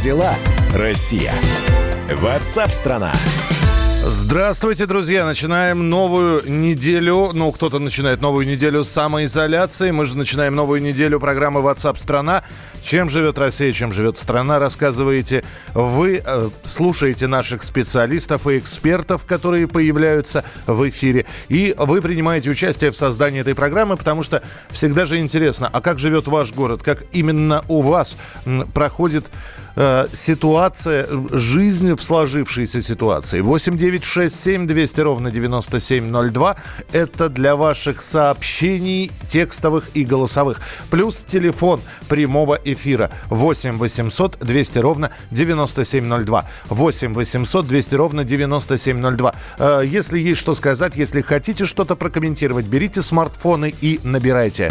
дела, Россия? Ватсап-страна! Здравствуйте, друзья! Начинаем новую неделю. Ну, кто-то начинает новую неделю самоизоляции. Мы же начинаем новую неделю программы WhatsApp страна. Чем живет Россия, чем живет страна, рассказываете вы. Э, слушаете наших специалистов и экспертов, которые появляются в эфире. И вы принимаете участие в создании этой программы, потому что всегда же интересно, а как живет ваш город, как именно у вас проходит э, ситуация, жизнь в сложившейся ситуации. 8 9 6 7 200 ровно 9702. Это для ваших сообщений текстовых и голосовых. Плюс телефон прямого эфира 8 800 200 ровно 9702. 8 800 200 ровно 9702. Э, если есть что сказать, если хотите что-то прокомментировать, берите смартфоны и набирайте.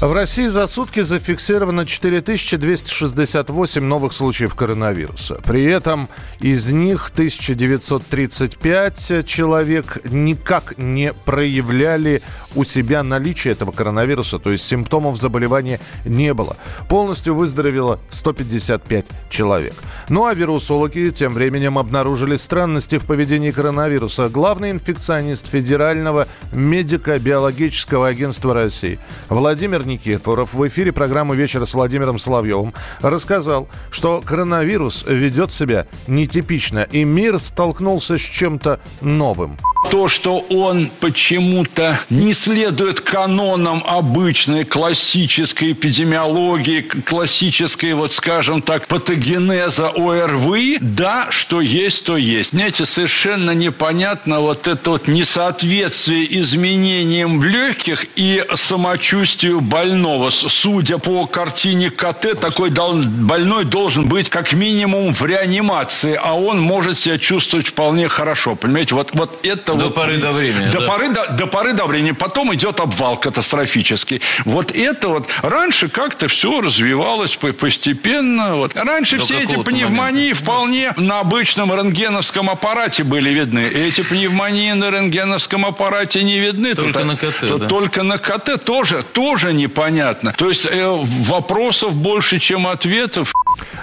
В России за сутки зафиксировано 4268 новых случаев коронавируса. При этом из них 1935 человек никак не проявляли у себя наличие этого коронавируса, то есть симптомов заболевания не было. Полностью выздоровело 155 человек. Ну а вирусологи тем временем обнаружили странности в поведении коронавируса. Главный инфекционист Федерального медико-биологического агентства России Владимир Никифоров в эфире программы «Вечер с Владимиром Соловьевым» рассказал, что коронавирус ведет себя нетипично, и мир столкнулся с чем-то новым. То, что он почему-то не следует канонам обычной классической эпидемиологии, классической, вот скажем так, патогенеза ОРВИ, да, что есть, то есть. Знаете, совершенно непонятно вот это вот несоответствие изменениям в легких и самочувствию больного. Судя по картине КТ, такой больной должен быть как минимум в реанимации, а он может себя чувствовать вполне хорошо. Понимаете, вот, вот это до вот, поры до времени. До, да. поры до, до поры до времени. Потом идет обвал катастрофический. Вот это вот. Раньше как-то все развивалось постепенно. Вот. Раньше до все эти пневмонии момента. вполне на обычном рентгеновском аппарате были видны. Эти пневмонии на рентгеновском аппарате не видны. Только тут, на КТ, да? Только на КТ тоже, тоже непонятно. То есть э, вопросов больше, чем ответов.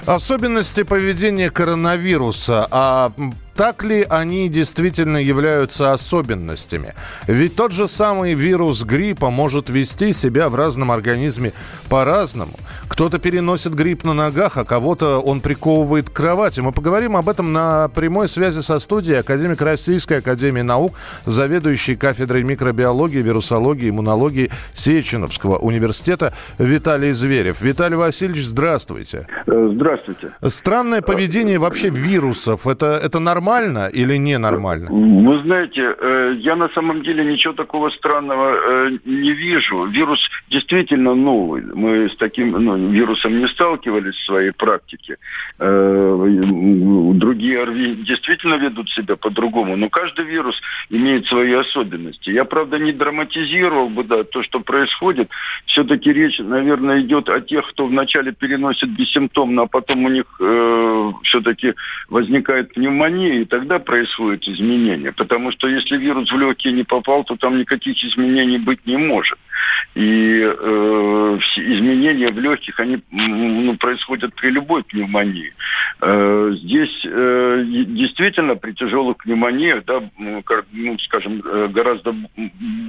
Особенности поведения коронавируса. А так ли они действительно являются особенностями? Ведь тот же самый вирус гриппа может вести себя в разном организме по-разному. Кто-то переносит грипп на ногах, а кого-то он приковывает к кровати. Мы поговорим об этом на прямой связи со студией академик Российской Академии Наук, заведующий кафедрой микробиологии, вирусологии, иммунологии Сеченовского университета Виталий Зверев. Виталий Васильевич, здравствуйте. Здравствуйте. Странное поведение вообще вирусов, это, это нормально? Нормально или ненормально? Вы знаете, э, я на самом деле ничего такого странного э, не вижу. Вирус действительно новый. Мы с таким ну, вирусом не сталкивались в своей практике. Э, другие ОРВИ действительно ведут себя по-другому. Но каждый вирус имеет свои особенности. Я, правда, не драматизировал бы да, то, что происходит. Все-таки речь, наверное, идет о тех, кто вначале переносит бессимптомно, а потом у них э, все-таки возникает пневмония, и тогда происходят изменения. Потому что если вирус в легкие не попал, то там никаких изменений быть не может. И э, изменения в легких, они ну, происходят при любой пневмонии. Э, здесь э, действительно при тяжелых пневмониях, да, ну, скажем, э, гораздо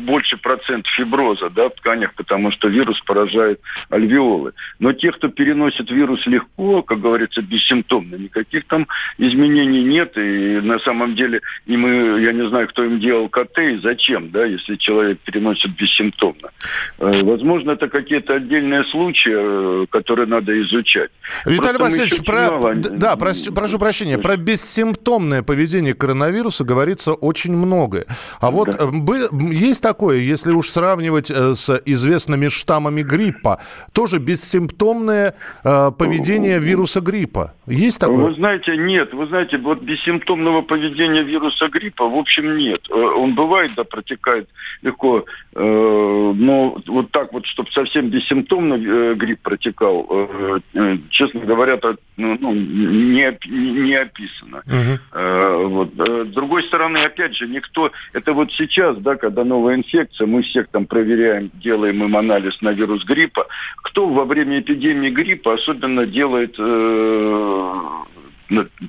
больше процент фиброза да, в тканях, потому что вирус поражает альвеолы. Но те, кто переносит вирус легко, как говорится, бессимптомно, никаких там изменений нет. И на самом деле, и мы, я не знаю, кто им делал КТ и зачем, да, если человек переносит бессимптомно. Э, возможно, это какие-то отдельные случаи, э, которые надо изучать. Виталий Просто Васильевич, про... Мало... да, прошу, прошу прощения, про бессимптомное поведение коронавируса говорится очень многое. А вот да. Э, есть такое, если уж сравнивать с известными штаммами гриппа, тоже бессимптомное поведение вируса гриппа. Есть такое? Вы знаете, нет. Вы знаете, вот бессимптомного поведения вируса гриппа, в общем, нет. Э, он бывает, да, протекает легко, э, но вот так вот, чтобы совсем бессимптомно э, грипп протекал, честно говоря, это ну, ну, не, не описано. Угу. Вот. С другой стороны, опять же, никто... Это вот сейчас, да, когда новая инфекция, мы всех там проверяем, делаем им анализ на вирус гриппа. Кто во время эпидемии гриппа особенно делает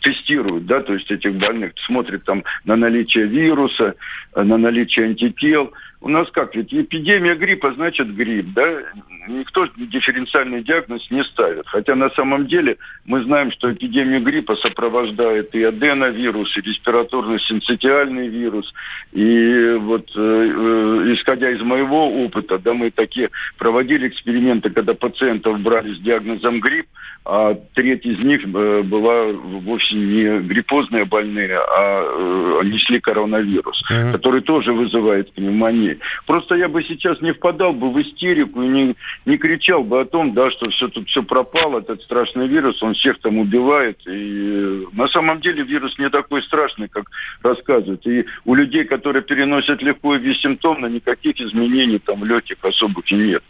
тестируют, да, то есть этих больных, смотрят там на наличие вируса, на наличие антител. У нас как, ведь эпидемия гриппа значит грипп, да? Никто дифференциальный диагноз не ставит. Хотя на самом деле мы знаем, что эпидемию гриппа сопровождает и аденовирус, и респираторный синцитиальный вирус. И вот э, э, исходя из моего опыта, да, мы такие проводили эксперименты, когда пациентов брали с диагнозом грипп, а треть из них э, была вовсе не гриппозные больные, а э, несли коронавирус, uh-huh. который тоже вызывает пневмонию. Просто я бы сейчас не впадал бы в истерику и не, не кричал бы о том, да, что все тут все пропало, этот страшный вирус, он всех там убивает. И на самом деле вирус не такой страшный, как рассказывают. И у людей, которые переносят легко и бессимптомно, никаких изменений там легких особых и нет.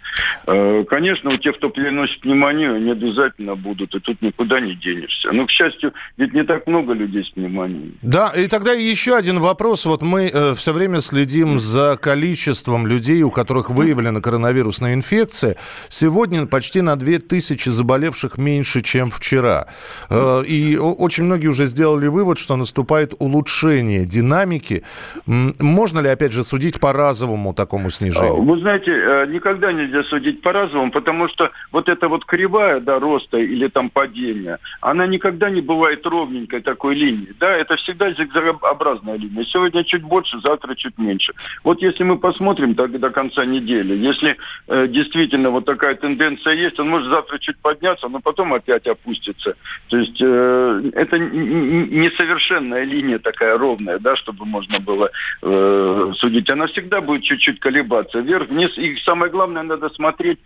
Э, конечно, у тех, кто переносит пневмонию, они обязательно будут, и тут никуда не денешься. Но, к счастью, ведь не так много людей с пневмонией. Да, и тогда еще один вопрос. Вот мы э, все время следим за количеством количеством людей, у которых выявлена коронавирусная инфекция, сегодня почти на 2000 заболевших меньше, чем вчера. Э, и очень многие уже сделали вывод, что наступает улучшение динамики. Можно ли, опять же, судить по разовому такому снижению? Вы знаете, э, никогда нельзя судить по разовому, потому что вот эта вот кривая да, роста или там падения, она никогда не бывает ровненькой такой линии. Да, это всегда зигзагообразная линия. Сегодня чуть больше, завтра чуть меньше. Вот если мы посмотрим до, до конца недели. Если э, действительно вот такая тенденция есть, он может завтра чуть подняться, но потом опять опустится. То есть э, это несовершенная линия такая ровная, да, чтобы можно было э, судить. Она всегда будет чуть-чуть колебаться вверх-вниз. И самое главное, надо смотреть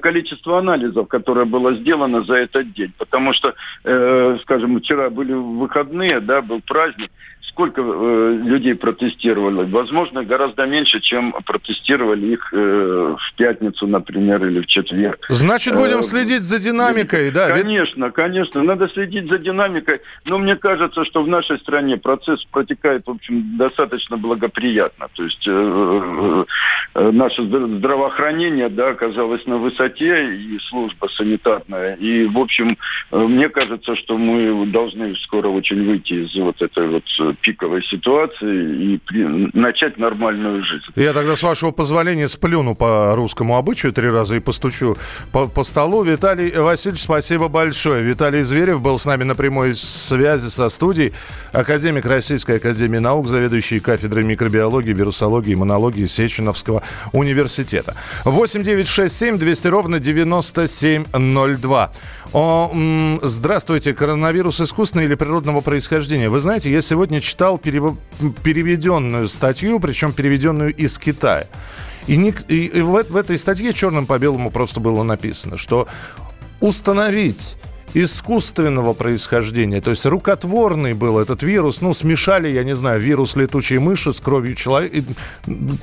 количество анализов, которое было сделано за этот день. Потому что, э, скажем, вчера были выходные, да, был праздник. Сколько э, людей протестировали? Возможно, гораздо меньше, чем протестировали их э, в пятницу, например, или в четверг. Значит, будем э, следить за динамикой, да? Конечно, конечно, надо следить за динамикой. Но мне кажется, что в нашей стране процесс протекает, в общем, достаточно благоприятно. То есть э, наше здравоохранение, да, оказалось на высоте, и служба санитарная. И, в общем, мне кажется, что мы должны скоро очень выйти из вот этой вот пиковой ситуации и при... начать нормальную жизнь. Я тогда, с вашего позволения, сплюну по русскому обычаю три раза и постучу по, по столу. Виталий Васильевич, спасибо большое. Виталий Зверев был с нами на прямой связи со студией. Академик Российской Академии Наук, заведующий кафедрой микробиологии, вирусологии и иммунологии Сеченовского университета. 8 9 6 7 200 ровно 9702. О, здравствуйте. Коронавирус искусственный или природного происхождения? Вы знаете, я сегодня читал переведенную статью, причем переведенную из Китая. И, не, и, и в, в этой статье черным по белому просто было написано, что установить искусственного происхождения. То есть рукотворный был этот вирус. Ну, смешали, я не знаю, вирус летучей мыши с кровью человека,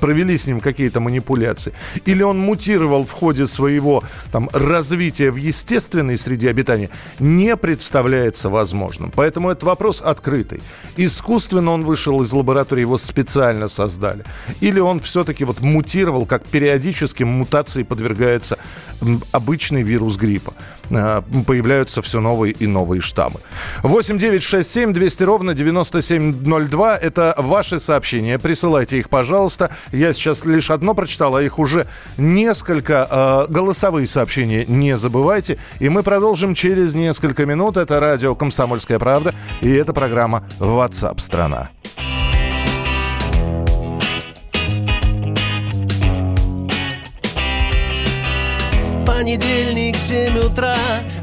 провели с ним какие-то манипуляции. Или он мутировал в ходе своего там, развития в естественной среде обитания, не представляется возможным. Поэтому этот вопрос открытый. Искусственно он вышел из лаборатории, его специально создали. Или он все-таки вот мутировал, как периодически мутации подвергается обычный вирус гриппа. А, появляются все новые и новые штаммы. 8 9 6 7 200 ровно 9702. Это ваши сообщения. Присылайте их, пожалуйста. Я сейчас лишь одно прочитал, а их уже несколько. Э, голосовые сообщения не забывайте. И мы продолжим через несколько минут. Это радио «Комсомольская правда». И это программа WhatsApp страна Понедельник, 7 утра.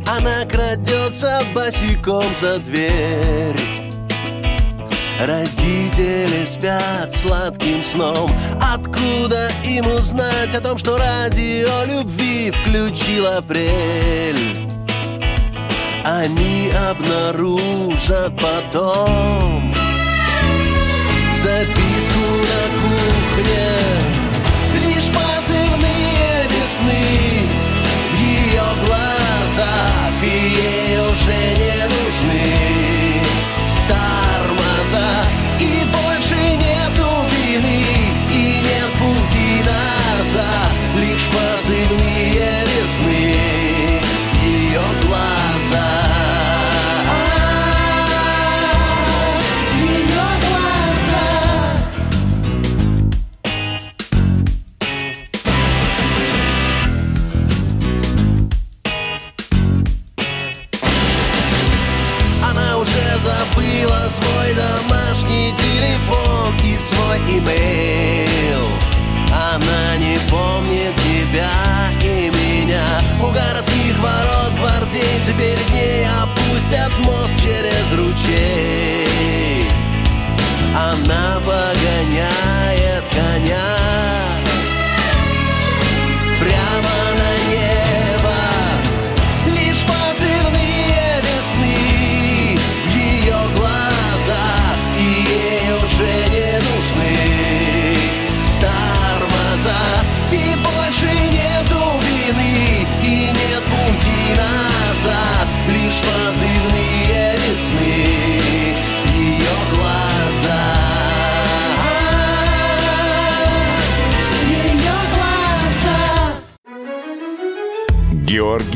Она крадется босиком за дверь. Родители спят сладким сном. Откуда им узнать о том, что радио любви включил апрель? они обнаружат потом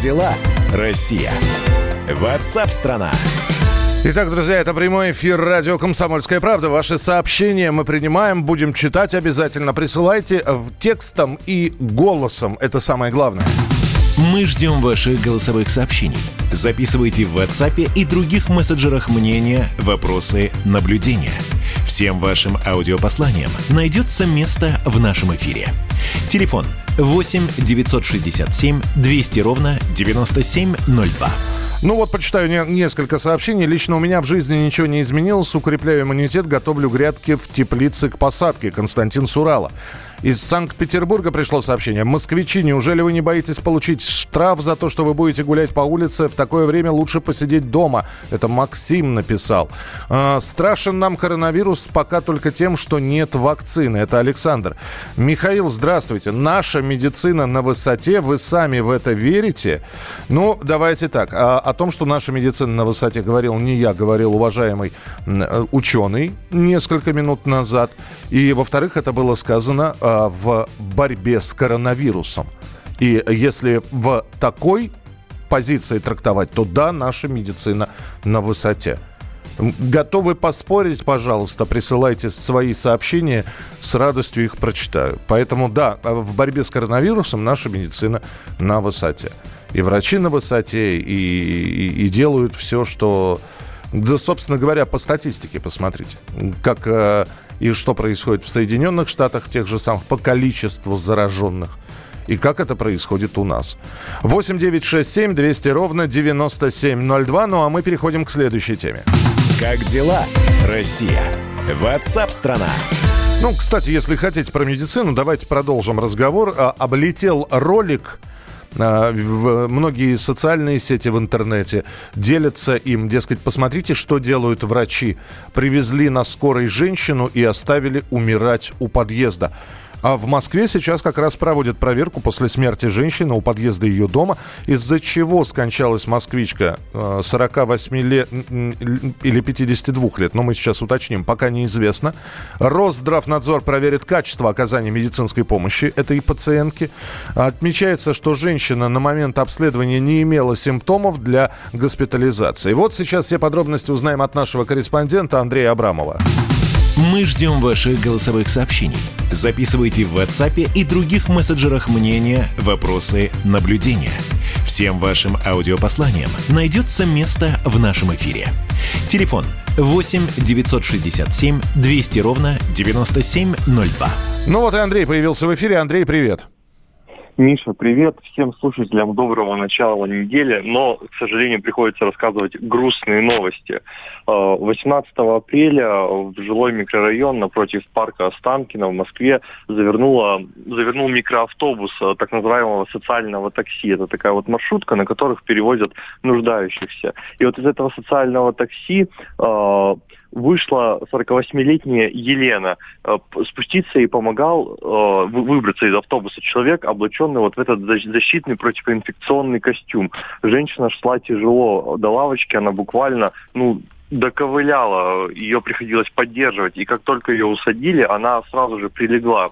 Дела, Россия? Ватсап-страна! Итак, друзья, это прямой эфир радио «Комсомольская правда». Ваши сообщения мы принимаем, будем читать обязательно. Присылайте в текстом и голосом. Это самое главное. Мы ждем ваших голосовых сообщений. Записывайте в WhatsApp и других мессенджерах мнения, вопросы, наблюдения. Всем вашим аудиопосланиям найдется место в нашем эфире. Телефон 8 967 200 ровно 9702. Ну вот, почитаю не- несколько сообщений. Лично у меня в жизни ничего не изменилось. Укрепляю иммунитет, готовлю грядки в теплице к посадке. Константин Сурала. Из Санкт-Петербурга пришло сообщение. Москвичи, неужели вы не боитесь получить штраф за то, что вы будете гулять по улице? В такое время лучше посидеть дома. Это Максим написал. А, страшен нам коронавирус пока только тем, что нет вакцины. Это Александр. Михаил, здравствуйте. Наша медицина на высоте. Вы сами в это верите? Ну, давайте так. А, о том, что наша медицина на высоте, говорил не я, говорил уважаемый э, ученый несколько минут назад. И, во-вторых, это было сказано а, в борьбе с коронавирусом. И если в такой позиции трактовать, то да, наша медицина на высоте. Готовы поспорить, пожалуйста, присылайте свои сообщения, с радостью их прочитаю. Поэтому да, а в борьбе с коронавирусом наша медицина на высоте. И врачи на высоте, и, и- и делают все, что... Да, собственно говоря, по статистике посмотрите, как э, и что происходит в Соединенных Штатах, тех же самых, по количеству зараженных. И как это происходит у нас. 8 9 6 7 200 ровно 9702. Ну а мы переходим к следующей теме. Как дела, Россия? Ватсап-страна! Ну, кстати, если хотите про медицину, давайте продолжим разговор. А, Облетел ролик в многие социальные сети в интернете делятся им. Дескать, посмотрите, что делают врачи. Привезли на скорой женщину и оставили умирать у подъезда. А в Москве сейчас как раз проводят проверку после смерти женщины у подъезда ее дома, из-за чего скончалась москвичка э, 48 лет м, м, или 52 лет, но мы сейчас уточним, пока неизвестно. Росздравнадзор проверит качество оказания медицинской помощи этой пациентке. Отмечается, что женщина на момент обследования не имела симптомов для госпитализации. Вот сейчас все подробности узнаем от нашего корреспондента Андрея Абрамова. Мы ждем ваших голосовых сообщений. Записывайте в WhatsApp и других мессенджерах мнения, вопросы, наблюдения. Всем вашим аудиопосланиям найдется место в нашем эфире. Телефон 8 967 200 ровно 9702. Ну вот и Андрей появился в эфире. Андрей, привет. Миша, привет всем слушателям доброго начала недели, но, к сожалению, приходится рассказывать грустные новости. 18 э, апреля в жилой микрорайон напротив парка Останкина в Москве завернула, завернул микроавтобус э, так называемого социального такси. Это такая вот маршрутка, на которых перевозят нуждающихся. И вот из этого социального такси э, вышла 48-летняя Елена. Э, спуститься и помогал э, выбраться из автобуса человек, облаченный вот в этот защитный противоинфекционный костюм. Женщина шла тяжело до лавочки, она буквально, ну, доковыляла, ее приходилось поддерживать. И как только ее усадили, она сразу же прилегла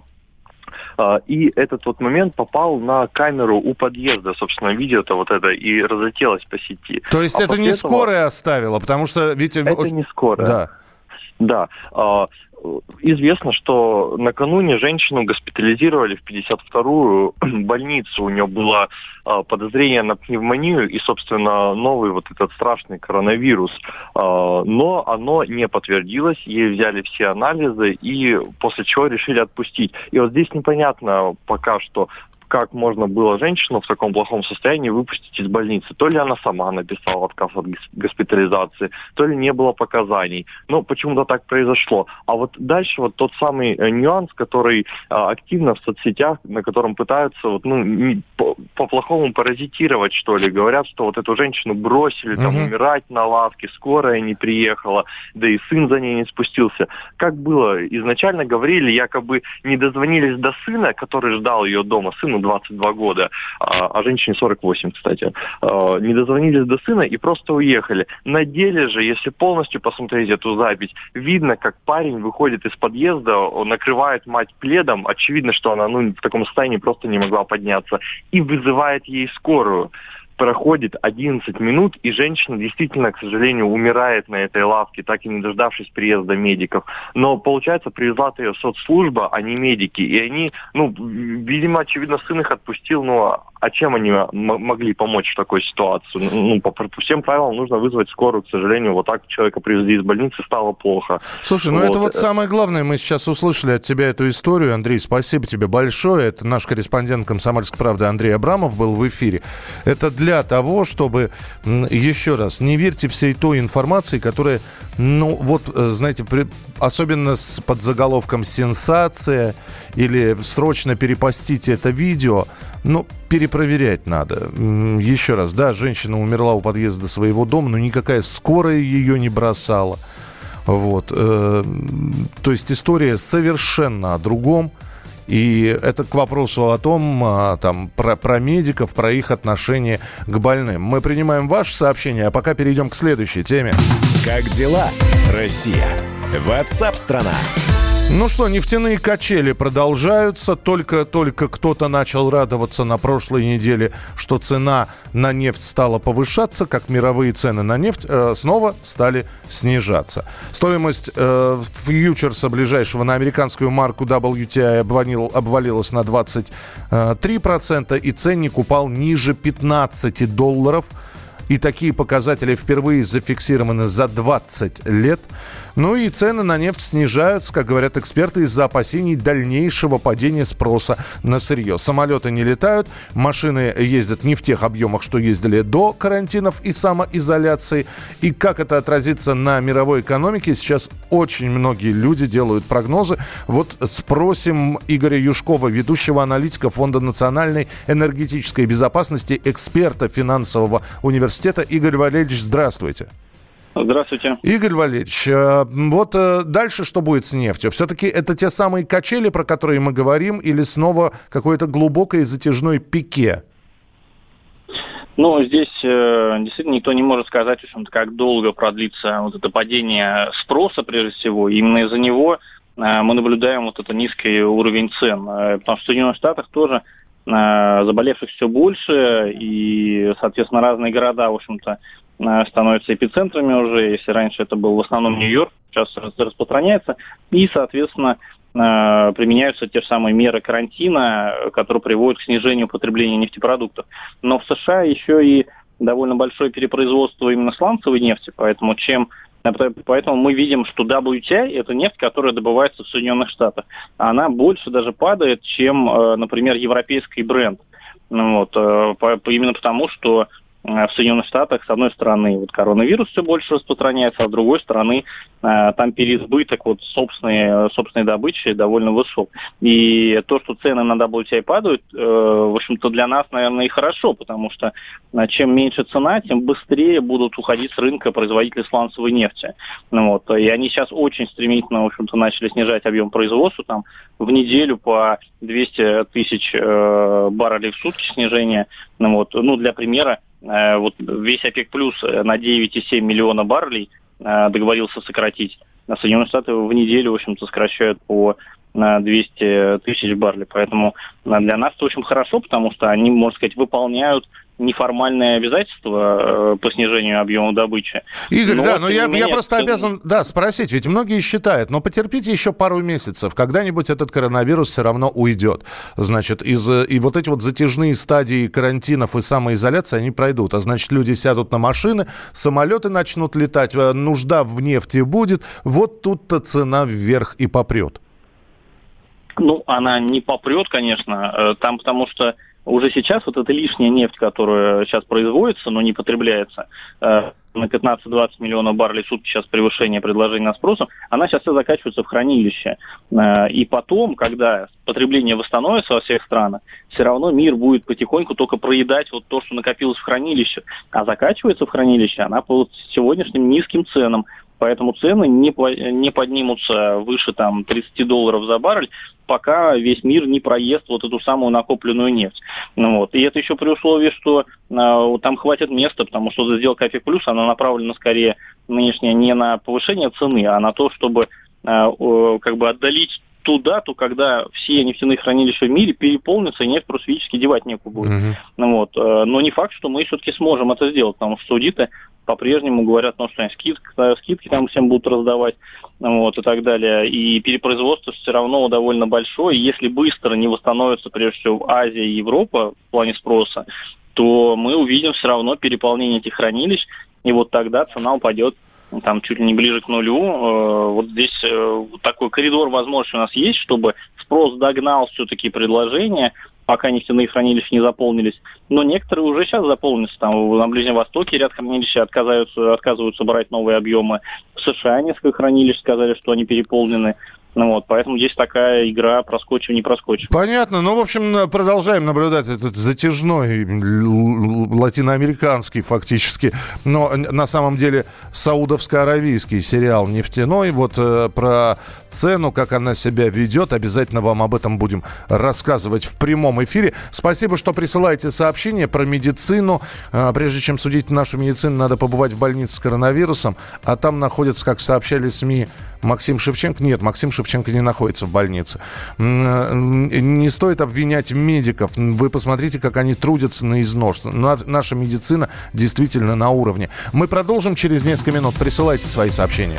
и этот вот момент попал на камеру у подъезда, собственно, видео-то вот это и разлетелось по сети. То есть а это не этого... скорая оставила, потому что, видите... Это не скорая. Да. Да. Известно, что накануне женщину госпитализировали в 52-ю больницу. У нее было а, подозрение на пневмонию и, собственно, новый вот этот страшный коронавирус. А, но оно не подтвердилось, ей взяли все анализы и после чего решили отпустить. И вот здесь непонятно пока что, как можно было женщину в таком плохом состоянии выпустить из больницы. То ли она сама написала отказ от госпитализации, то ли не было показаний. Но почему-то так произошло. А вот дальше вот тот самый э, нюанс, который а, активно в соцсетях, на котором пытаются вот, ну, по-плохому паразитировать, что ли. Говорят, что вот эту женщину бросили там угу. умирать на лавке, скорая не приехала, да и сын за ней не спустился. Как было? Изначально говорили, якобы не дозвонились до сына, который ждал ее дома. Сыну сыну 22 года, а, а женщине 48, кстати, а, не дозвонились до сына и просто уехали. На деле же, если полностью посмотреть эту запись, видно, как парень выходит из подъезда, он накрывает мать пледом, очевидно, что она ну, в таком состоянии просто не могла подняться, и вызывает ей скорую проходит 11 минут, и женщина действительно, к сожалению, умирает на этой лавке, так и не дождавшись приезда медиков. Но, получается, привезла ее соцслужба, а не медики. И они, ну, видимо, очевидно, сын их отпустил, но а чем они могли помочь в такой ситуации? Ну, по, по всем правилам нужно вызвать скорую, к сожалению, вот так человека привезли из больницы, стало плохо. Слушай, ну вот. это вот самое главное, мы сейчас услышали от тебя эту историю, Андрей, спасибо тебе большое. Это наш корреспондент «Комсомольской правды» Андрей Абрамов был в эфире. Это для того, чтобы, еще раз, не верьте всей той информации, которая, ну, вот, э, знаете, при, особенно с подзаголовком «сенсация» или «срочно перепостите это видео», ну, перепроверять надо. Еще раз, да, женщина умерла у подъезда своего дома, но никакая скорая ее не бросала. Вот. Э, то есть история совершенно о другом. И это к вопросу о том, а, там, про, про медиков, про их отношение к больным. Мы принимаем ваше сообщение, а пока перейдем к следующей теме. Как дела, Россия? Ватсап-страна! Ну что, нефтяные качели продолжаются. Только-только кто-то начал радоваться на прошлой неделе, что цена на нефть стала повышаться, как мировые цены на нефть э, снова стали снижаться. Стоимость э, фьючерса ближайшего на американскую марку WTI обвалил, обвалилась на 23%, и ценник упал ниже 15 долларов. И такие показатели впервые зафиксированы за 20 лет. Ну и цены на нефть снижаются, как говорят эксперты, из-за опасений дальнейшего падения спроса на сырье. Самолеты не летают, машины ездят не в тех объемах, что ездили до карантинов и самоизоляции. И как это отразится на мировой экономике, сейчас очень многие люди делают прогнозы. Вот спросим Игоря Юшкова, ведущего аналитика Фонда национальной энергетической безопасности, эксперта финансового университета. Игорь Валерьевич, здравствуйте. Здравствуйте. Игорь Валерьевич, э, вот э, дальше что будет с нефтью? Все-таки это те самые качели, про которые мы говорим, или снова какое-то глубокое затяжной пике? Ну, здесь э, действительно никто не может сказать, в общем-то, как долго продлится вот это падение спроса, прежде всего. именно из-за него э, мы наблюдаем вот это низкий уровень цен. Э, потому что в Соединенных Штатах тоже э, заболевших все больше, и, соответственно, разные города, в общем-то, становятся эпицентрами уже. Если раньше это был в основном Нью-Йорк, сейчас распространяется. И, соответственно, применяются те же самые меры карантина, которые приводят к снижению потребления нефтепродуктов. Но в США еще и довольно большое перепроизводство именно сланцевой нефти, поэтому чем Поэтому мы видим, что WTI – это нефть, которая добывается в Соединенных Штатах. Она больше даже падает, чем, э, например, европейский бренд. Ну вот, э, именно потому, что Э, в Соединенных Штатах, с одной стороны, вот коронавирус все больше распространяется, а с другой стороны, э, там переизбыток вот собственной, собственной добычи довольно высок. И то, что цены на WTI падают, э, в общем-то, для нас, наверное, и хорошо, потому что чем меньше цена, тем быстрее будут уходить с рынка производители сланцевой нефти. Ну, вот. И они сейчас очень стремительно, в общем-то, начали снижать объем производства, там в неделю по 200 тысяч баррелей в сутки снижения. Ну, вот. ну, для примера, Э, вот весь ОПЕК плюс на 9,7 миллиона баррелей э, договорился сократить. Соединенные Штаты в неделю, в общем-то, сокращают по на 200 тысяч баррелей. Поэтому э, для нас это очень хорошо, потому что они, можно сказать, выполняют неформальные обязательства э, по снижению объема добычи. Игорь, но, да, но я, менее, я просто это... обязан да, спросить, ведь многие считают, но потерпите еще пару месяцев, когда-нибудь этот коронавирус все равно уйдет. Значит, из, и вот эти вот затяжные стадии карантинов и самоизоляции, они пройдут. А значит, люди сядут на машины, самолеты начнут летать, э, нужда в нефти будет, вот тут-то цена вверх и попрет. Ну, она не попрет, конечно, э, там потому что уже сейчас вот эта лишняя нефть, которая сейчас производится, но не потребляется, э, на 15-20 миллионов баррелей в сутки сейчас превышение предложения на спросу, она сейчас все закачивается в хранилище. Э, и потом, когда потребление восстановится во всех странах, все равно мир будет потихоньку только проедать вот то, что накопилось в хранилище. А закачивается в хранилище она по сегодняшним низким ценам. Поэтому цены не, не поднимутся выше там, 30 долларов за баррель, пока весь мир не проест вот эту самую накопленную нефть. Ну, вот. И это еще при условии, что э, там хватит места, потому что сделка ОПЕК+, плюс, она направлена скорее нынешняя не на повышение цены, а на то, чтобы э, как бы отдалить ту дату, когда все нефтяные хранилища в мире переполнятся, и нефть просто физически девать некуда будет. Uh-huh. Вот. Э, но не факт, что мы все-таки сможем это сделать, потому что аудиты по-прежнему говорят, ну, что они скидки, скидки там всем будут раздавать, вот, и так далее. И перепроизводство все равно довольно большое. Если быстро не восстановится, прежде всего, Азия и Европа в плане спроса, то мы увидим все равно переполнение этих хранилищ, и вот тогда цена упадет там чуть не ближе к нулю. Э, вот здесь э, такой коридор возможности у нас есть, чтобы спрос догнал все-таки предложение, пока нефтяные хранилища не заполнились. Но некоторые уже сейчас заполнятся. Там на Ближнем Востоке ряд хранилищ отказываются, отказываются брать новые объемы. В США несколько хранилищ сказали, что они переполнены. Ну вот, поэтому здесь такая игра проскочив, не проскочив. Понятно. Ну, в общем, продолжаем наблюдать этот затяжной латиноамериканский фактически, но на самом деле саудовско-аравийский сериал «Нефтяной». Вот э, про цену, как она себя ведет. Обязательно вам об этом будем рассказывать в прямом эфире. Спасибо, что присылаете сообщения про медицину. Э, прежде чем судить нашу медицину, надо побывать в больнице с коронавирусом. А там находятся, как сообщали СМИ, Максим Шевченко? Нет, Максим Шевченко не находится в больнице. Не стоит обвинять медиков. Вы посмотрите, как они трудятся на износ. Наша медицина действительно на уровне. Мы продолжим через несколько минут. Присылайте свои сообщения.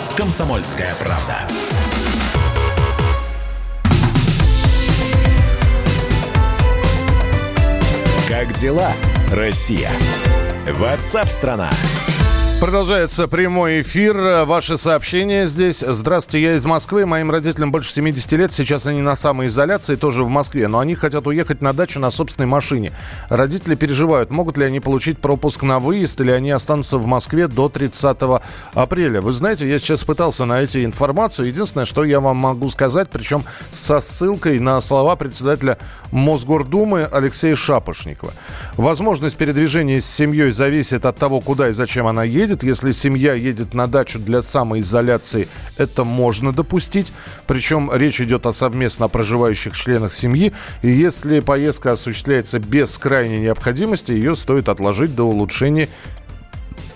«Комсомольская правда». Как дела, Россия? Ватсап-страна! страна Продолжается прямой эфир. Ваши сообщения здесь. Здравствуйте, я из Москвы. Моим родителям больше 70 лет. Сейчас они на самоизоляции, тоже в Москве. Но они хотят уехать на дачу на собственной машине. Родители переживают, могут ли они получить пропуск на выезд, или они останутся в Москве до 30 апреля. Вы знаете, я сейчас пытался найти информацию. Единственное, что я вам могу сказать, причем со ссылкой на слова председателя Мосгордумы Алексея Шапошникова. Возможность передвижения с семьей зависит от того, куда и зачем она едет едет. Если семья едет на дачу для самоизоляции, это можно допустить. Причем речь идет о совместно проживающих членах семьи. И если поездка осуществляется без крайней необходимости, ее стоит отложить до улучшения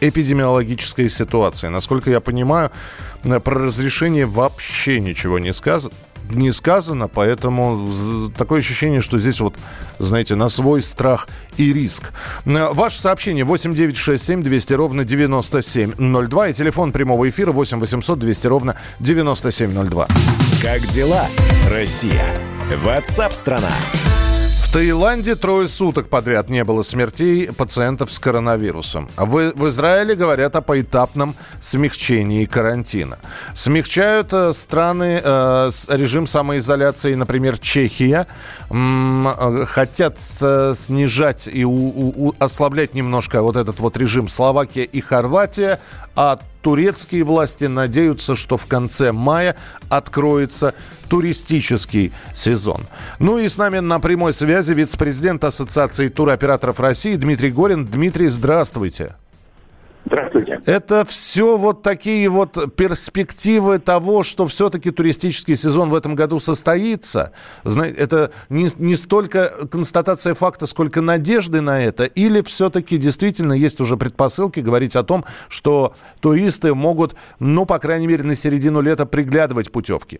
эпидемиологической ситуации. Насколько я понимаю, про разрешение вообще ничего не сказано не сказано, поэтому такое ощущение, что здесь вот, знаете, на свой страх и риск. Э, ваше сообщение 8 9 6 7 200 ровно 9702 и телефон прямого эфира 8 800 200 ровно 9702. Как дела, Россия? Ватсап-страна! Таиланде трое суток подряд не было смертей пациентов с коронавирусом. В, в Израиле говорят о поэтапном смягчении карантина. Смягчают э, страны э, режим самоизоляции, например, Чехия. М э, хотят с, снижать и у, у, ослаблять немножко вот этот вот режим Словакия и Хорватия. А турецкие власти надеются, что в конце мая откроется туристический сезон. Ну и с нами на прямой связи вице-президент Ассоциации туроператоров России Дмитрий Горин. Дмитрий, здравствуйте. Здравствуйте. Это все вот такие вот перспективы того, что все-таки туристический сезон в этом году состоится. Знаете, это не, не столько констатация факта, сколько надежды на это, или все-таки действительно есть уже предпосылки говорить о том, что туристы могут, ну, по крайней мере, на середину лета приглядывать путевки?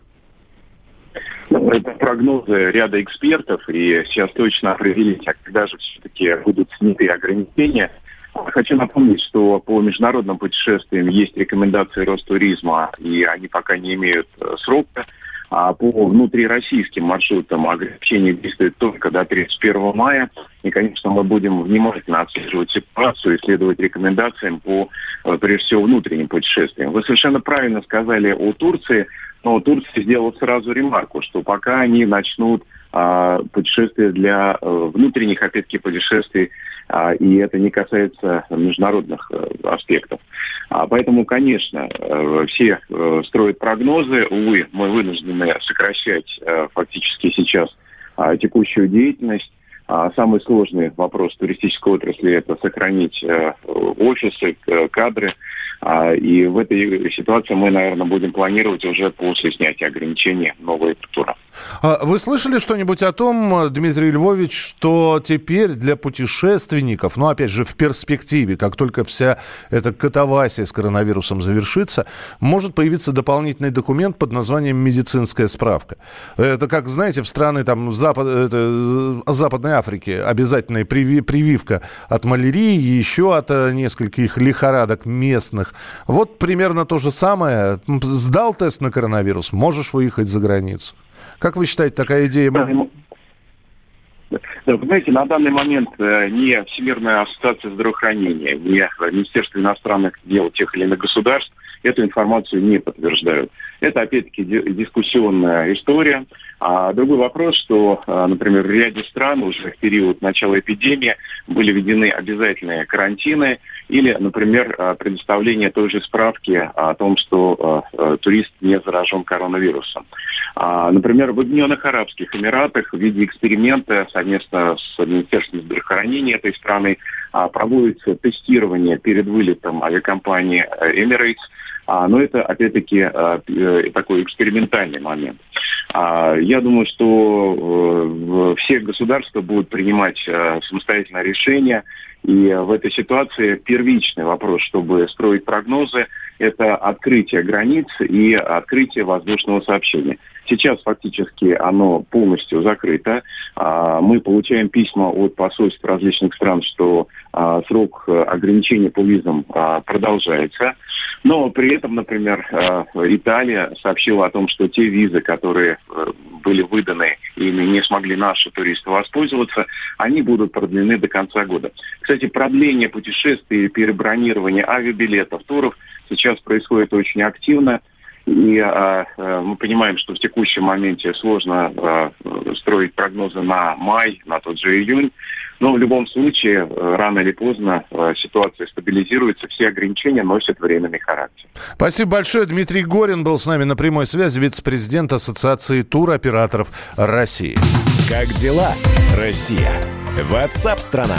Это прогнозы ряда экспертов, и сейчас точно определить, а когда же все-таки будут сняты ограничения – Хочу напомнить, что по международным путешествиям есть рекомендации Ростуризма, и они пока не имеют э, срока. А по внутрироссийским маршрутам ограничения действуют только до 31 мая. И, конечно, мы будем внимательно отслеживать ситуацию и следовать рекомендациям по, э, прежде всего, внутренним путешествиям. Вы совершенно правильно сказали о Турции, но Турция сделала сразу ремарку, что пока они начнут а, путешествия для э, внутренних, опять-таки, путешествий и это не касается международных э, аспектов. А, поэтому, конечно, э, все э, строят прогнозы. Увы, мы вынуждены сокращать фактически сейчас а, текущую деятельность. Самый сложный вопрос туристической отрасли – это сохранить офисы, кадры, а, и в этой ситуации мы, наверное, будем планировать уже после снятия ограничений новые тура. А вы слышали что-нибудь о том, Дмитрий Львович, что теперь для путешественников, ну, опять же, в перспективе, как только вся эта катавасия с коронавирусом завершится, может появиться дополнительный документ под названием «медицинская справка». Это как, знаете, в страны там Запад, это, Западной Африки обязательная прививка от малярии, еще от э, нескольких лихорадок местных. Вот примерно то же самое. Сдал тест на коронавирус, можешь выехать за границу. Как вы считаете, такая идея... Да, вы знаете, на данный момент э, не Всемирная ассоциация здравоохранения, не Министерство иностранных дел тех или иных государств эту информацию не подтверждают. Это, опять-таки, дискуссионная история. А другой вопрос, что, а, например, в ряде стран уже в период начала эпидемии были введены обязательные карантины или, например, а, предоставление той же справки о том, что а, турист не заражен коронавирусом. Например, в Объединенных Арабских Эмиратах в виде эксперимента совместно с Министерством здравоохранения этой страны проводится тестирование перед вылетом авиакомпании Emirates а, но это, опять-таки, а, э, такой экспериментальный момент. А, я думаю, что э, все государства будут принимать э, самостоятельное решение. И в этой ситуации первичный вопрос, чтобы строить прогнозы, это открытие границ и открытие воздушного сообщения. Сейчас фактически оно полностью закрыто. А, мы получаем письма от посольств различных стран, что а, срок э, ограничения по визам а, продолжается. Но при этом, например, Италия сообщила о том, что те визы, которые э, были выданы, ими не смогли наши туристы воспользоваться, они будут продлены до конца года. Кстати, продление путешествий, перебронирование авиабилетов, туров сейчас происходит очень активно. И а, а, мы понимаем, что в текущем моменте сложно а, строить прогнозы на май, на тот же июнь. Но в любом случае, э, рано или поздно э, ситуация стабилизируется, все ограничения носят временный характер. Спасибо большое. Дмитрий Горин был с нами на прямой связи, вице-президент Ассоциации туроператоров России. Как дела, Россия? Ватсап-страна!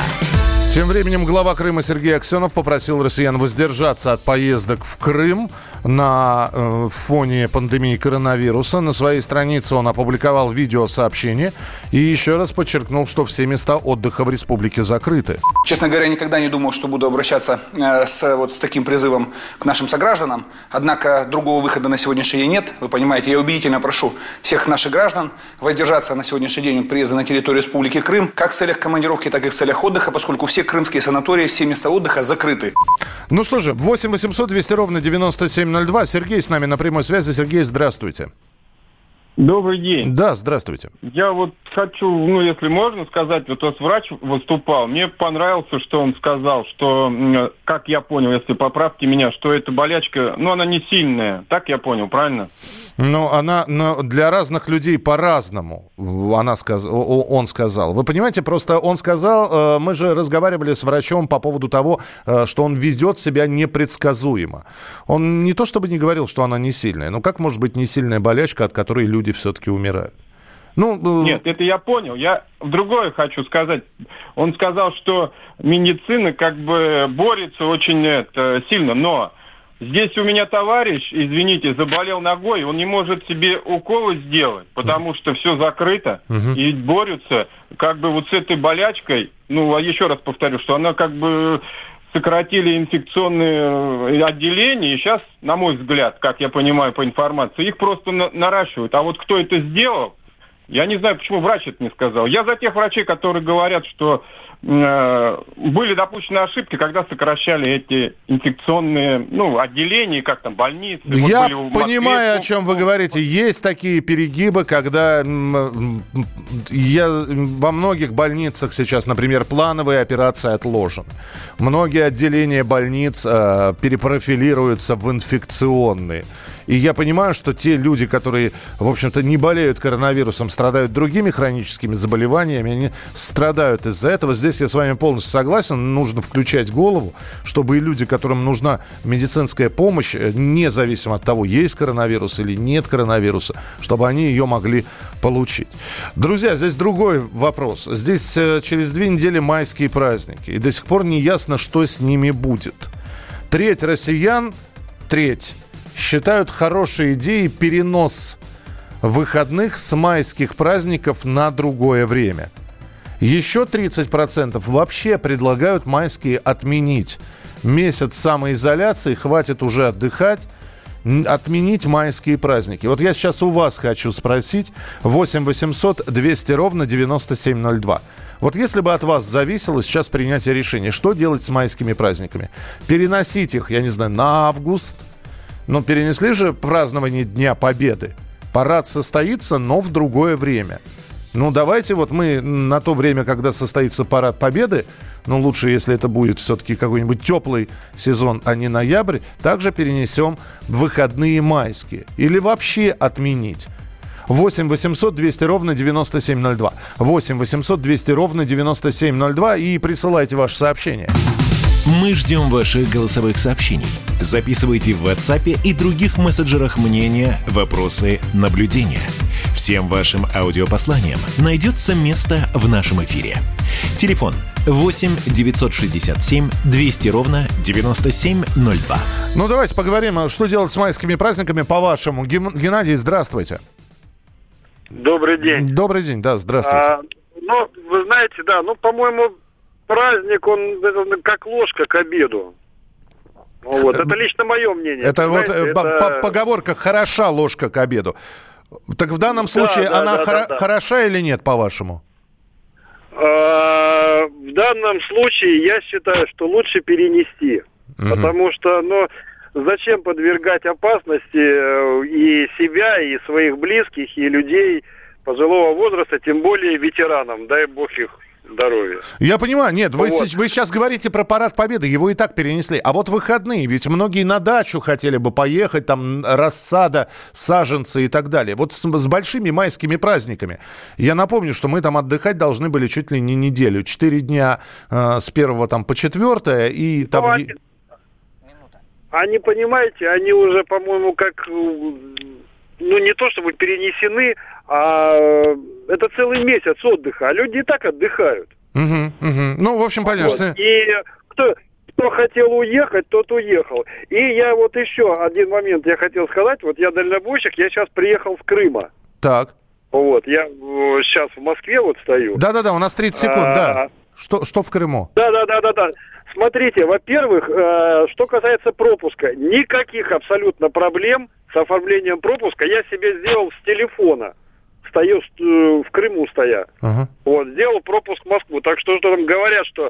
Тем временем глава Крыма Сергей Аксенов попросил россиян воздержаться от поездок в Крым на э, фоне пандемии коронавируса. На своей странице он опубликовал видеосообщение и еще раз подчеркнул, что все места отдыха в республике закрыты. Честно говоря, никогда не думал, что буду обращаться э, с, вот, с таким призывом к нашим согражданам. Однако другого выхода на сегодняшний день нет. Вы понимаете, я убедительно прошу всех наших граждан воздержаться на сегодняшний день от приезда на территорию республики Крым, как в целях командировки, так и в целях отдыха, поскольку все крымские санатории, все места отдыха закрыты. Ну что же, 8 800 200 ровно 9702. Сергей с нами на прямой связи. Сергей, здравствуйте. Добрый день. Да, здравствуйте. Я вот хочу, ну, если можно сказать, вот у вас врач выступал, мне понравился, что он сказал, что, как я понял, если поправьте меня, что эта болячка, ну, она не сильная. Так я понял, правильно? Но она но для разных людей по-разному, она сказ... он сказал. Вы понимаете, просто он сказал, э, мы же разговаривали с врачом по поводу того, э, что он ведет себя непредсказуемо. Он не то чтобы не говорил, что она не сильная, но как может быть не сильная болячка, от которой люди все-таки умирают? Ну, э, Нет, это я понял. Я в другое хочу сказать. Он сказал, что медицина как бы борется очень это, сильно, но Здесь у меня товарищ, извините, заболел ногой, он не может себе уколы сделать, потому что все закрыто, угу. и борются как бы вот с этой болячкой, ну, а еще раз повторю, что она как бы сократили инфекционные отделения, и сейчас, на мой взгляд, как я понимаю по информации, их просто на наращивают. А вот кто это сделал, я не знаю, почему врач это не сказал. Я за тех врачей, которые говорят, что э, были допущены ошибки, когда сокращали эти инфекционные ну, отделения, как там, больницы. Я вот понимаю, о чем вы говорите. Есть такие перегибы, когда я, во многих больницах сейчас, например, плановые операции отложены. Многие отделения больниц э, перепрофилируются в инфекционные. И я понимаю, что те люди, которые, в общем-то, не болеют коронавирусом, страдают другими хроническими заболеваниями, они страдают из-за этого. Здесь я с вами полностью согласен. Нужно включать голову, чтобы и люди, которым нужна медицинская помощь, э, независимо от того, есть коронавирус или нет коронавируса, чтобы они ее могли получить. Друзья, здесь другой вопрос. Здесь э, через две недели майские праздники. И до сих пор не ясно, что с ними будет. Треть россиян, треть считают хорошей идеей перенос выходных с майских праздников на другое время. Еще 30% вообще предлагают майские отменить. Месяц самоизоляции, хватит уже отдыхать отменить майские праздники. Вот я сейчас у вас хочу спросить 8 800 200 ровно 9702. Вот если бы от вас зависело сейчас принятие решения, что делать с майскими праздниками? Переносить их, я не знаю, на август, но перенесли же празднование Дня Победы. Парад состоится, но в другое время. Ну, давайте вот мы на то время, когда состоится Парад Победы, ну, лучше, если это будет все-таки какой-нибудь теплый сезон, а не ноябрь, также перенесем выходные майские. Или вообще отменить. 8 800 200 ровно 9702. 8 800 200 ровно 9702 и присылайте ваше сообщение. Мы ждем ваших голосовых сообщений. Записывайте в WhatsApp и других мессенджерах мнения, вопросы, наблюдения. Всем вашим аудиопосланиям найдется место в нашем эфире. Телефон 8 967 200 ровно 9702. Ну, давайте поговорим, а что делать с майскими праздниками, по-вашему. Геннадий, здравствуйте. Добрый день. Добрый день, да, здравствуйте. А, ну, вы знаете, да, ну, по-моему, праздник, он как ложка к обеду. Вот, это лично мое мнение. Это вот э, это... поговорка «хороша ложка к обеду». Так в данном случае да, она да, хора- да, да. хороша или нет, по-вашему? А, В данном случае я считаю, что лучше перенести. Потому что, ну, зачем подвергать опасности э, и себя, и своих близких, и людей пожилого возраста, тем более ветеранам, дай бог их здоровья. Я понимаю, нет, вы, Вот. сеч- вы сейчас говорите про парад победы, его и так перенесли. А вот выходные, ведь многие на дачу хотели бы поехать, там рассада, саженцы и так далее. Вот с, с большими майскими праздниками. Я напомню, что мы там отдыхать должны были чуть ли не неделю. Четыре дня э, с первого там по четвертое и там... Ну, е- они- Они, понимаете, они уже, по-моему, как, ну, не то чтобы перенесены, а это целый месяц отдыха, а люди и так отдыхают. Мгм, мгм. Ну, в общем, понятно. Вот. что- И кто, кто хотел уехать, тот уехал. И я вот еще один момент я хотел сказать. Вот я дальнобойщик, я сейчас приехал с Крыма. Так. Вот, я сейчас в Москве вот стою. Да-да-да, у нас 30 секунд, А, да. Что, что в Крыму? Да, да, да, да, да. Смотрите, во-первых, э, что касается пропуска, никаких абсолютно проблем с оформлением пропуска я себе сделал с телефона. Стою э, в Крыму стоя. Ага. Вот, сделал пропуск в Москву. Так что, что там говорят, что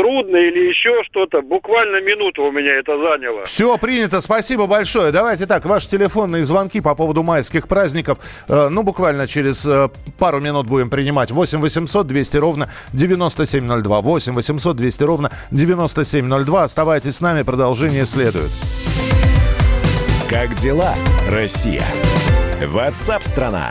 трудно или еще что-то, буквально минуту у меня это заняло. Все принято, спасибо большое. Давайте так, ваши телефонные звонки по поводу майских праздников, э, ну, буквально через э, пару минут будем принимать. 8 800 200 ровно 9702. 8 800 200 ровно 9702. Оставайтесь с нами, продолжение следует. Как дела, Россия? Ватсап-страна!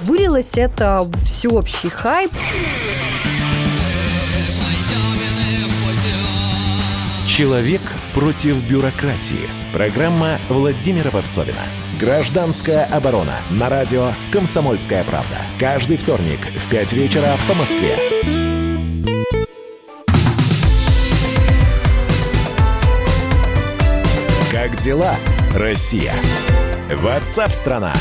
Вылилось это в всеобщий хайп. Человек против бюрократии. Программа Владимира Варсовина. Гражданская оборона. На радио «Комсомольская правда». Каждый вторник в 5 вечера по Москве. Как дела, Россия? Ватсап-страна!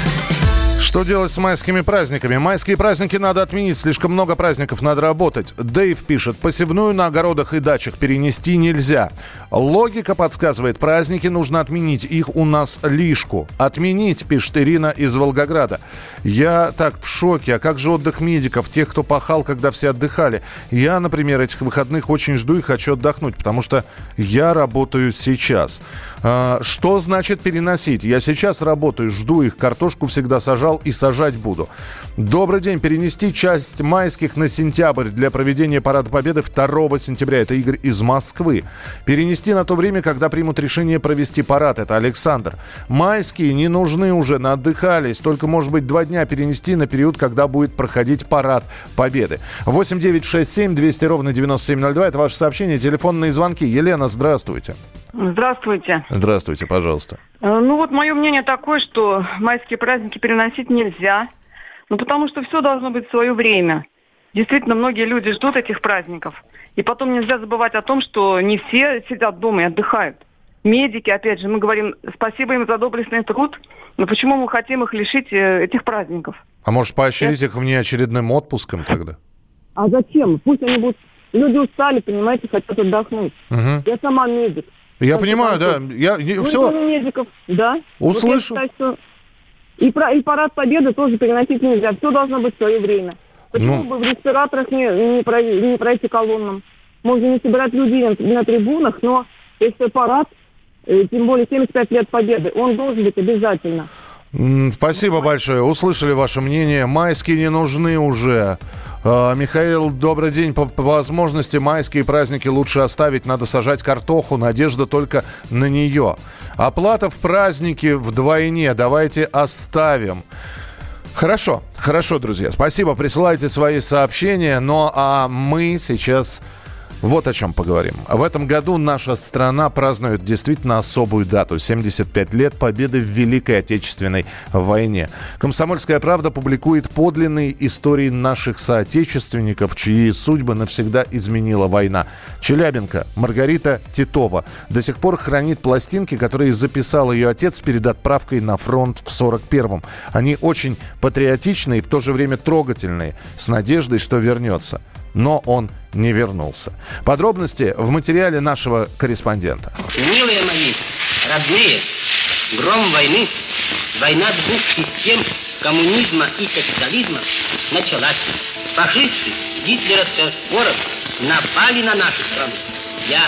Что делать с майскими праздниками? Майские праздники надо отменить, слишком много праздников надо работать. Дэйв пишет, посевную на огородах и дачах перенести нельзя. Логика подсказывает, праздники нужно отменить, их у нас лишку. Отменить, пишет Ирина из Волгограда. Я так в шоке, а как же отдых медиков, тех, кто пахал, когда все отдыхали? Я, например, этих выходных очень жду и хочу отдохнуть, потому что я работаю сейчас. А, что значит переносить? Я сейчас работаю, жду их, картошку всегда сажал и сажать буду. Добрый день. Перенести часть майских на сентябрь для проведения Парада Победы 2 сентября. Это Игорь из Москвы. Перенести на то время, когда примут решение провести парад. Это Александр. Майские не нужны уже, наотдыхались. Только, может быть, два дня перенести на период, когда будет проходить Парад Победы. 8 9 6 7 200 ровно 9702. Это ваше сообщение. Телефонные звонки. Елена, здравствуйте. Здравствуйте. Здравствуйте, пожалуйста. Э, Ну вот мое мнение такое, что майские праздники переносить нельзя. Ну потому что все должно быть в свое время. Действительно, многие люди ждут этих праздников. И потом нельзя забывать о том, что не все сидят дома и отдыхают. Медики, опять же, мы говорим спасибо им за доблестный труд, но почему мы хотим их лишить э, этих праздников? А может, поощрить их внеочередным отпуском тогда? А зачем? Пусть они будут... Люди устали, понимаете, хотят отдохнуть. Мгм. Я сама медик. Я Конце понимаю, да. Я, не- все. медиков, да. Услышу. Вот я считаю, что и, про- и парад победы тоже переносить нельзя. Все должно быть в свое время. Почему Ну. бы в респираторах не, не, пройти, не пройти колоннам? Можно не собирать людей на, на трибунах, но если парад, тем более 75 лет победы, он должен быть обязательно. Спасибо большое. Услышали ваше мнение. Майские не нужны уже. А, Михаил, добрый день. По, возможности майские праздники лучше оставить. Надо сажать картоху. Надежда только на нее. Оплата в праздники вдвойне. Давайте оставим. Хорошо, хорошо, друзья. Спасибо. Присылайте свои сообщения. Ну а мы сейчас Вот о чем поговорим. В этом году наша страна празднует действительно особую дату. 75 лет победы в Великой Отечественной войне. «Комсомольская правда» публикует подлинные истории наших соотечественников, чьи судьбы навсегда изменила война. Челябинка Маргарита Титова до сих пор хранит пластинки, которые записал ее отец перед отправкой на фронт в 41-м. Они очень патриотичные и в то же время трогательные, с надеждой, что вернется но он не вернулся. Подробности в материале нашего корреспондента. Милые мои, родные, гром войны, война двух систем коммунизма и капитализма началась. Фашисты, гитлеровская споров напали на нашу страну. Я,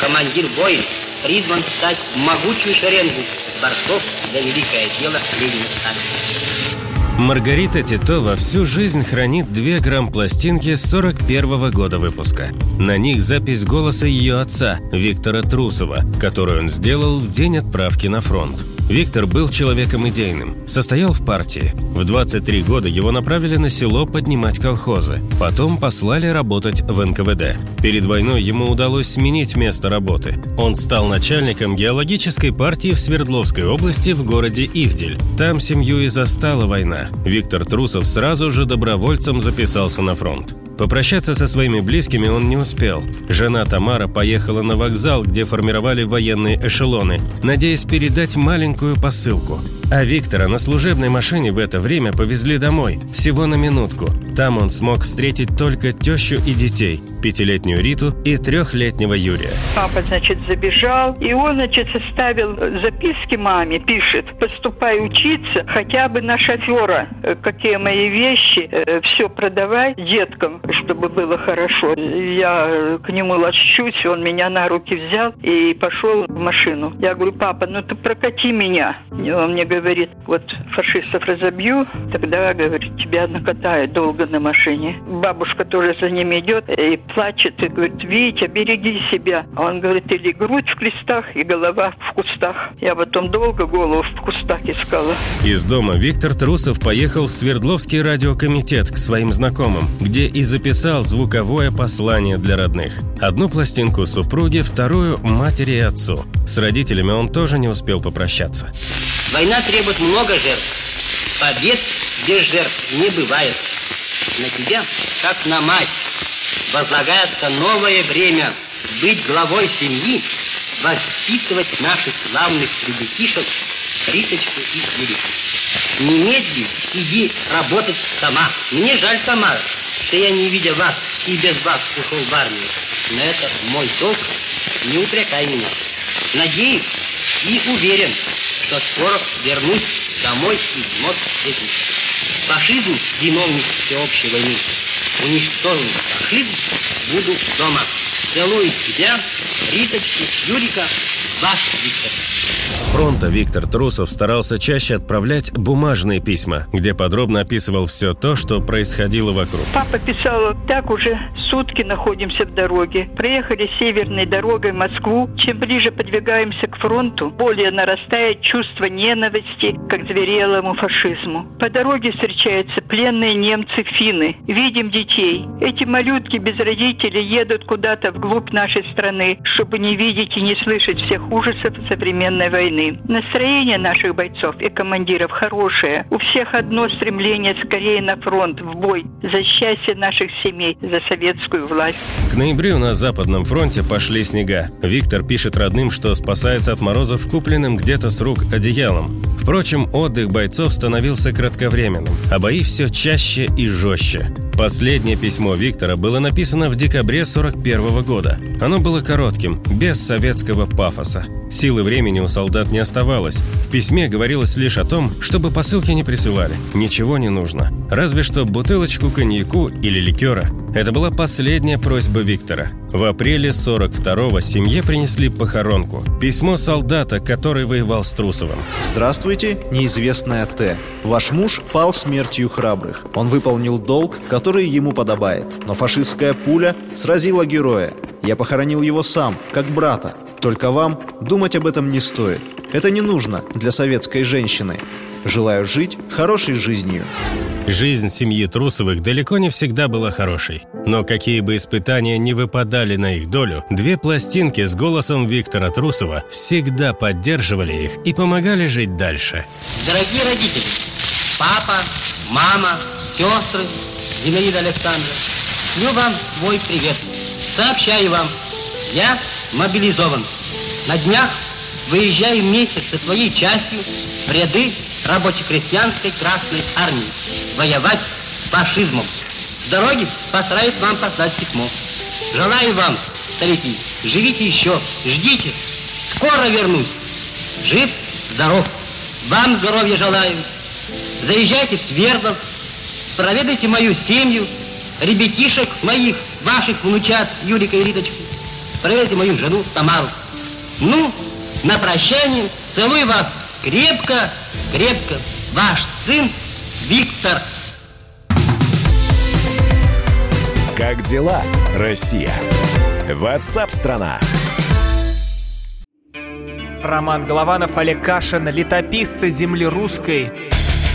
командир воин, призван стать могучую шеренгу борцов за великое дело Ленина Сталина. Маргарита Титова всю жизнь хранит две грамм-пластинки 41 года выпуска. На них запись голоса ее отца, Виктора Трусова, которую он сделал в день отправки на фронт. Виктор был человеком идейным, состоял в партии. В 23 года его направили на село поднимать колхозы. Потом послали работать в НКВД. Перед войной ему удалось сменить место работы. Он стал начальником геологической партии в Свердловской области в городе Ивдель. Там семью и застала война. Виктор Трусов сразу же добровольцем записался на фронт. Попрощаться со своими близкими он не успел. Жена Тамара поехала на вокзал, где формировали военные эшелоны, надеясь передать маленькую посылку. А Виктора на служебной машине в это время повезли домой, всего на минутку. Там он смог встретить только тещу и детей, пятилетнюю Риту и трехлетнего Юрия. Папа, значит, забежал, и он, значит, составил записки маме, пишет, поступай учиться хотя бы на шофера, какие мои вещи, э, все продавай деткам, чтобы было хорошо. Я к нему лощусь, он меня на руки взял и пошел в машину. Я говорю, папа, ну ты прокати меня. И он мне говорит, вот фашистов разобью, тогда, говорит, тебя накатают долго на машине. Бабушка тоже за ним идет и плачет, и говорит, Витя, береги себя. А он говорит, или грудь в крестах, и голова в кустах. Я потом долго голову в кустах искала. Из дома Виктор Трусов поехал в Свердловский радиокомитет к своим знакомым, где и записал звуковое послание для родных. Одну пластинку супруге, вторую матери и отцу. С родителями он тоже не успел попрощаться. Война требует много жертв. Побед без жертв не бывает. На тебя, как на мать, возлагается новое время быть главой семьи, воспитывать наших славных ребятишек, Риточку и Юрику. Немедли иди работать сама. Мне жаль, Тамара, что я, не видя вас и без вас ушел в армию. Но это мой долг, не упрекай меня. Надеюсь и уверен, что скоро вернусь домой из Москвы. Фашизм, виновник всеобщей войны, уничтожен фашизм, буду дома. Целую тебя, Риточку, Юрика, ваш Виктор. С фронта Виктор Трусов старался чаще отправлять бумажные письма, где подробно описывал все то, что происходило вокруг. Папа писал, так уже сутки находимся в дороге. Проехали северной дорогой в Москву. Чем ближе подвигаемся к фронту, более нарастает чувство ненависти к зверелому фашизму. По дороге встречаются пленные немцы-финны. Видим детей. Эти малютки без родителей едут куда-то вглубь нашей страны, чтобы не видеть и не слышать всех ужасов современной войны. Настроение наших бойцов и командиров хорошее. У всех одно стремление скорее на фронт, в бой, за счастье наших семей, за советскую власть. К ноябрю на Западном фронте пошли снега. Виктор пишет родным, что спасается от морозов купленным где-то с рук одеялом. Впрочем, отдых бойцов становился кратковременным, а бои все чаще и жестче. Последнее письмо Виктора было написано в декабре 41 года. Оно было коротким, без советского пафоса. Силы времени у солдат не оставалось. В письме говорилось лишь о том, чтобы посылки не присылали. Ничего не нужно. Разве что бутылочку коньяку или ликера. Это была последняя просьба Виктора. В апреле 42-го семье принесли похоронку. Письмо солдата, который воевал с Трусовым. Здравствуйте, неизвестная Т. Ваш муж пал смертью храбрых. Он выполнил долг, который ему подобает. Но фашистская пуля сразила героя. Я похоронил его сам, как брата. Только вам думать об этом не стоит. Это не нужно для советской женщины. Желаю жить хорошей жизнью. Жизнь семьи Трусовых далеко не всегда была хорошей. Но какие бы испытания не выпадали на их долю, две пластинки с голосом Виктора Трусова всегда поддерживали их и помогали жить дальше. Дорогие родители, папа, мама, сестры, Зинаида Александровна, шлю вам свой привет. Сообщаю вам, я мобилизован. На днях выезжаю вместе со своей частью в ряды рабоче-крестьянской Красной Армии воевать с фашизмом. С дороги постараюсь вам послать письмо. Желаю вам, старики, живите еще, ждите. Скоро вернусь. Жив, здоров. Вам здоровья желаю. Заезжайте в Свердлов, проведайте мою семью, ребятишек моих, ваших внучат, Юлика и Риточку. Проведайте мою жену Тамару. Ну, на прощание целую вас крепко, крепко. Ваш сын Виктор. Как дела, Россия? Ватсап-страна! Роман Голованов, Олег Кашин, летописцы земли русской.